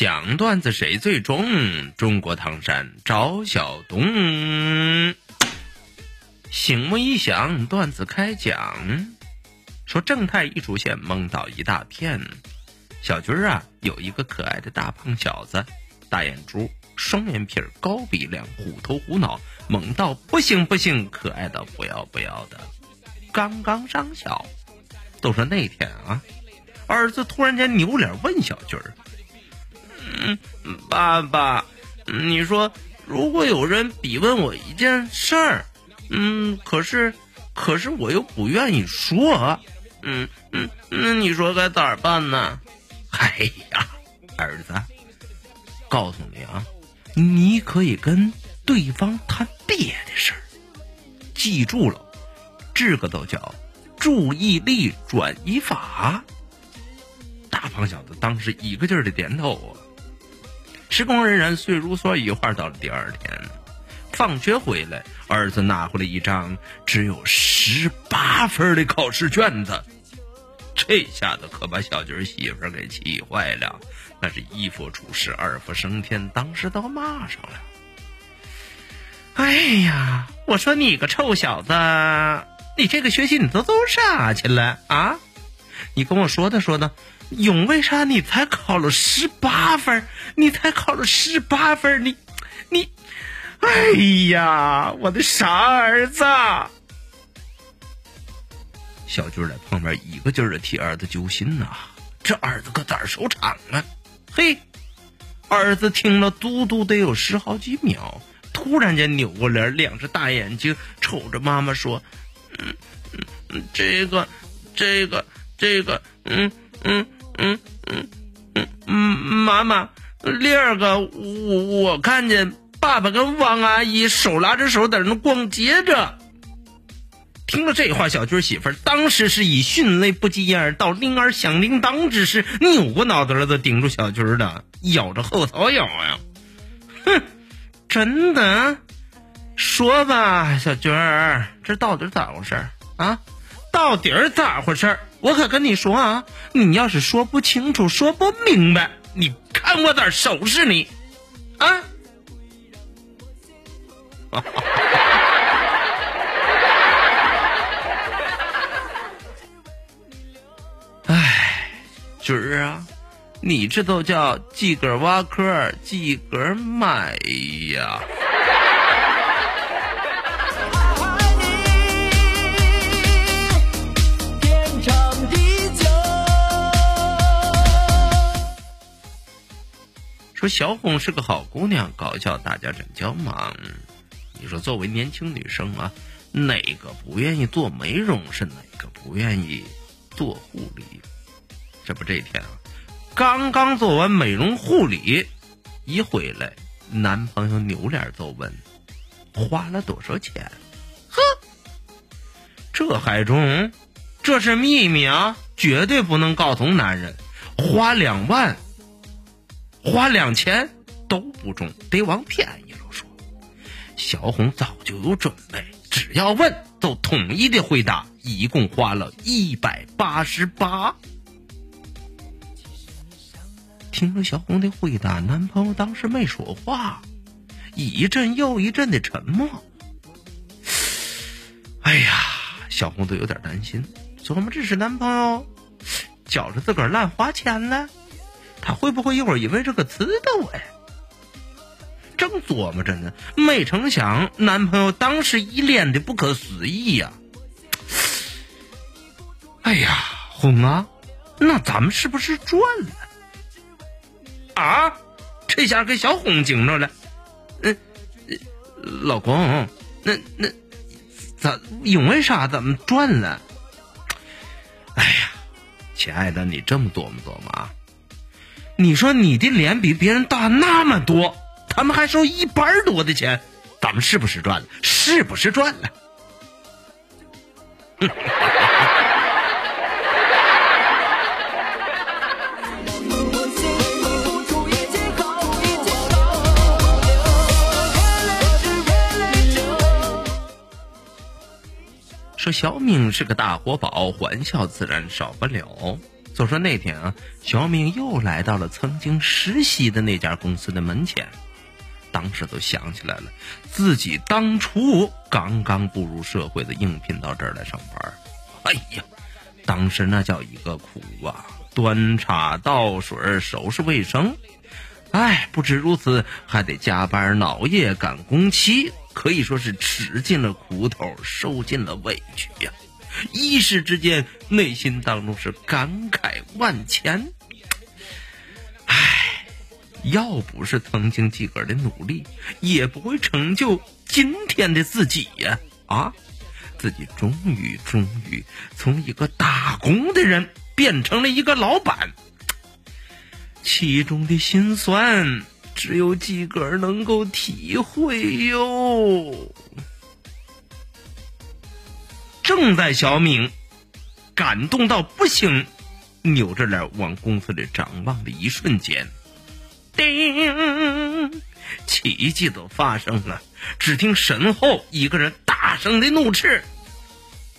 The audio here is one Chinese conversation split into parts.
讲段子谁最重？中国唐山赵小东。醒目一响，段子开讲。说正太一出现，懵倒一大片。小军儿啊，有一个可爱的大胖小子，大眼珠，双眼皮，高鼻梁，虎头虎脑，萌到不行不行，可爱到不要不要的。刚刚上小，都说那天啊，儿子突然间扭脸问小军儿。嗯，爸爸，你说如果有人逼问我一件事儿，嗯，可是，可是我又不愿意说，嗯嗯，那你说该咋办呢？哎呀，儿子，告诉你啊，你可以跟对方谈别的事儿，记住了，这个都叫注意力转移法。大胖小子当时一个劲儿的点头啊。时光荏苒，岁如梭，一晃到了第二天，放学回来，儿子拿回来一张只有十八分的考试卷子，这下子可把小军媳妇给气坏了，那是一夫出世，二夫升天，当时都骂上了。哎呀，我说你个臭小子，你这个学习你都都啥去了啊？你跟我说的说的。勇，为啥你才考了十八分？你才考了十八分，你，你，哎呀，我的傻儿子！小军在旁边一个劲儿的替儿子揪心呐，这儿子可咋收场啊？嘿，儿子听了嘟嘟得有十好几秒，突然间扭过脸，两只大眼睛瞅着妈妈说：“嗯嗯，这个，这个，这个，嗯嗯。”嗯嗯嗯嗯，妈妈，第二个，我我看见爸爸跟王阿姨手拉着手在那逛街着。听了这话，小军媳妇当时是以迅雷不及掩耳盗铃儿响叮当之势，扭过脑袋来，都盯住小军的，咬着后槽咬呀。哼，真的？说吧，小军儿，这到底咋回事啊？到底咋回事我可跟你说啊，你要是说不清楚、说不明白，你看我咋收拾你，啊！哎，军儿啊，你这都叫自个挖坑，自个埋呀！说小红是个好姑娘，搞笑大家真叫忙。你说作为年轻女生啊，哪个不愿意做美容？是哪个不愿意做护理？这不这天啊，刚刚做完美容护理，一回来，男朋友扭脸就问：“花了多少钱？”呵，这还中？这是秘密啊，绝对不能告诉男人。花两万。花两千都不中，得往便宜了说。小红早就有准备，只要问都统一的回答，一共花了一百八十八。听了小红的回答，男朋友当时没说话，一阵又一阵的沉默。哎呀，小红都有点担心，琢磨这是男朋友觉着自个儿乱花钱了。他会不会一会儿因为这个刺的我呀？正琢磨着呢，没成想男朋友当时一脸的不可思议呀！哎呀，红啊，那咱们是不是赚了？啊！这下给小红惊着了。嗯，老公，那那咋因为啥咱们赚了？哎呀，亲爱的，你这么琢磨琢磨啊？你说你的脸比别人大那么多，他们还收一半多的钱，咱们是不是赚了？是不是赚了？说小明是个大活宝，欢笑自然少不了。就说那天啊，小明又来到了曾经实习的那家公司的门前，当时都想起来了，自己当初刚刚步入社会的应聘到这儿来上班。哎呀，当时那叫一个苦啊！端茶倒水、收拾卫生，哎，不止如此，还得加班熬夜赶工期。可以说是吃尽了苦头，受尽了委屈呀！一时之间，内心当中是感慨万千。唉，要不是曾经自个儿的努力，也不会成就今天的自己呀！啊，自己终于终于从一个打工的人变成了一个老板，其中的辛酸。只有自个儿能够体会哟。正在小敏感动到不行，扭着脸往公司里张望的一瞬间，叮！奇迹都发生了。只听身后一个人大声的怒斥：“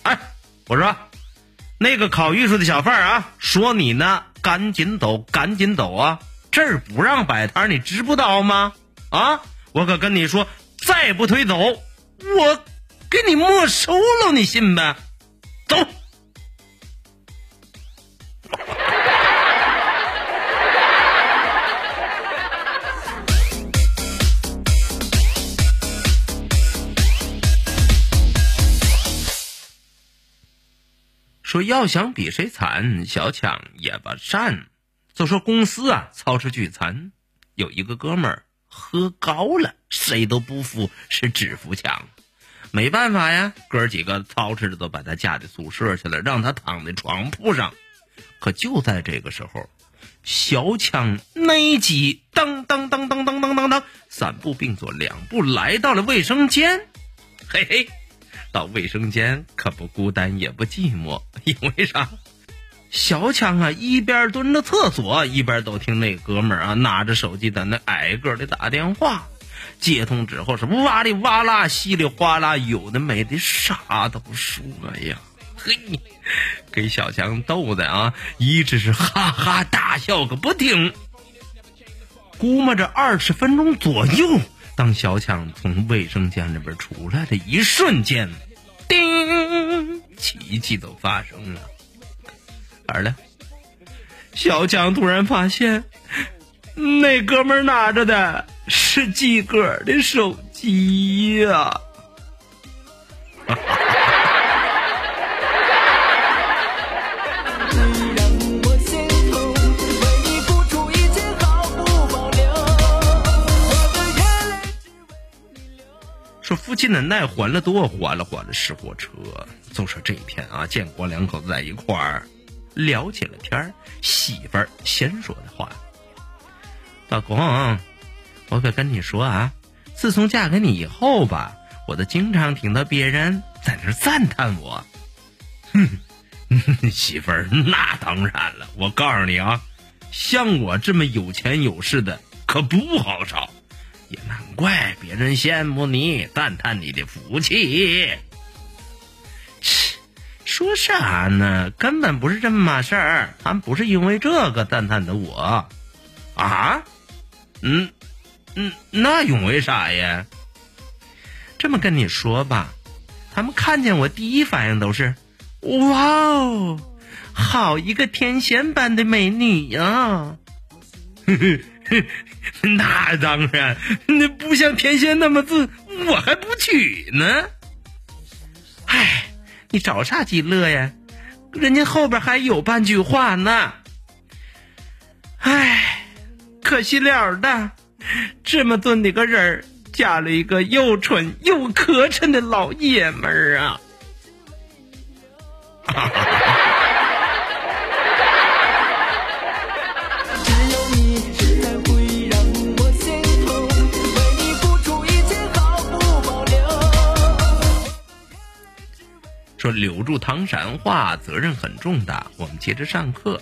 哎，我说，那个考艺术的小贩啊，说你呢，赶紧走，赶紧走啊！”这儿不让摆摊，你知不道吗？啊！我可跟你说，再不推走，我给你没收了，你信呗？走。说要想比谁惨，小强也不善。就说公司啊，操持聚餐，有一个哥们儿喝高了，谁都不服，是只服强。没办法呀，哥几个操持着都把他架进宿舍去了，让他躺在床铺上。可就在这个时候，小强内急，噔噔噔噔噔噔噔噔，三步并作两步来到了卫生间。嘿嘿，到卫生间可不孤单也不寂寞，因为啥？小强啊，一边蹲着厕所，一边都听那哥们儿啊拿着手机在那挨个的打电话。接通之后是哇哩哇啦，稀里哗啦，有的没的，啥都说呀。嘿，给小强逗的啊，一直是哈哈大笑个不停。估摸着二十分钟左右，当小强从卫生间里边出来的一瞬间，叮，奇迹都发生了。哪儿了？小强突然发现，那哥们拿着的是自个儿的手机呀！说附近的耐还了多，还了还了是火车。就说这一天啊，建国两口子在一块儿。聊起了天儿，媳妇儿先说的话：“老公，我可跟你说啊，自从嫁给你以后吧，我都经常听到别人在那赞叹我。哼，媳妇儿，那当然了。我告诉你啊，像我这么有钱有势的可不好找，也难怪别人羡慕你，赞叹你的福气。”说啥呢？根本不是这么码事儿，他们不是因为这个赞叹的我，啊？嗯嗯，那因为啥呀？这么跟你说吧，他们看见我第一反应都是，哇哦，好一个天仙般的美女呀！那当然，那不像天仙那么自，我还不娶呢。唉。你着啥急乐呀？人家后边还有半句话呢。唉，可惜了的，这么尊的个人儿，嫁了一个又蠢又磕碜的老爷们儿啊！说留住唐山话，责任很重大。我们接着上课，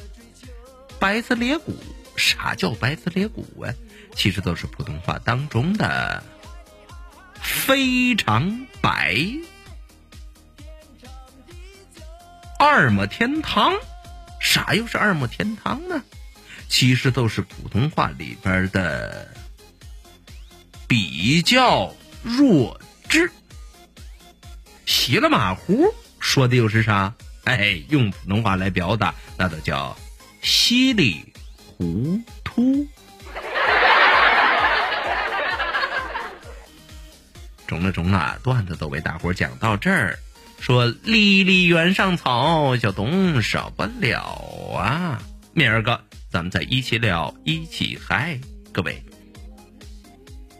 白色裂谷。啥叫白子裂谷啊？其实都是普通话当中的非常白。二亩天堂，啥又是二亩天堂呢？其实都是普通话里边的比较弱智。稀里马虎说的又是啥？哎，用普通话来表达，那都叫稀里糊涂。中了中了，段子都为大伙讲到这儿。说离离原上草，小东少不了啊！明儿个咱们再一起聊，一起嗨，各位，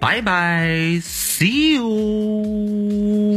拜拜，see you。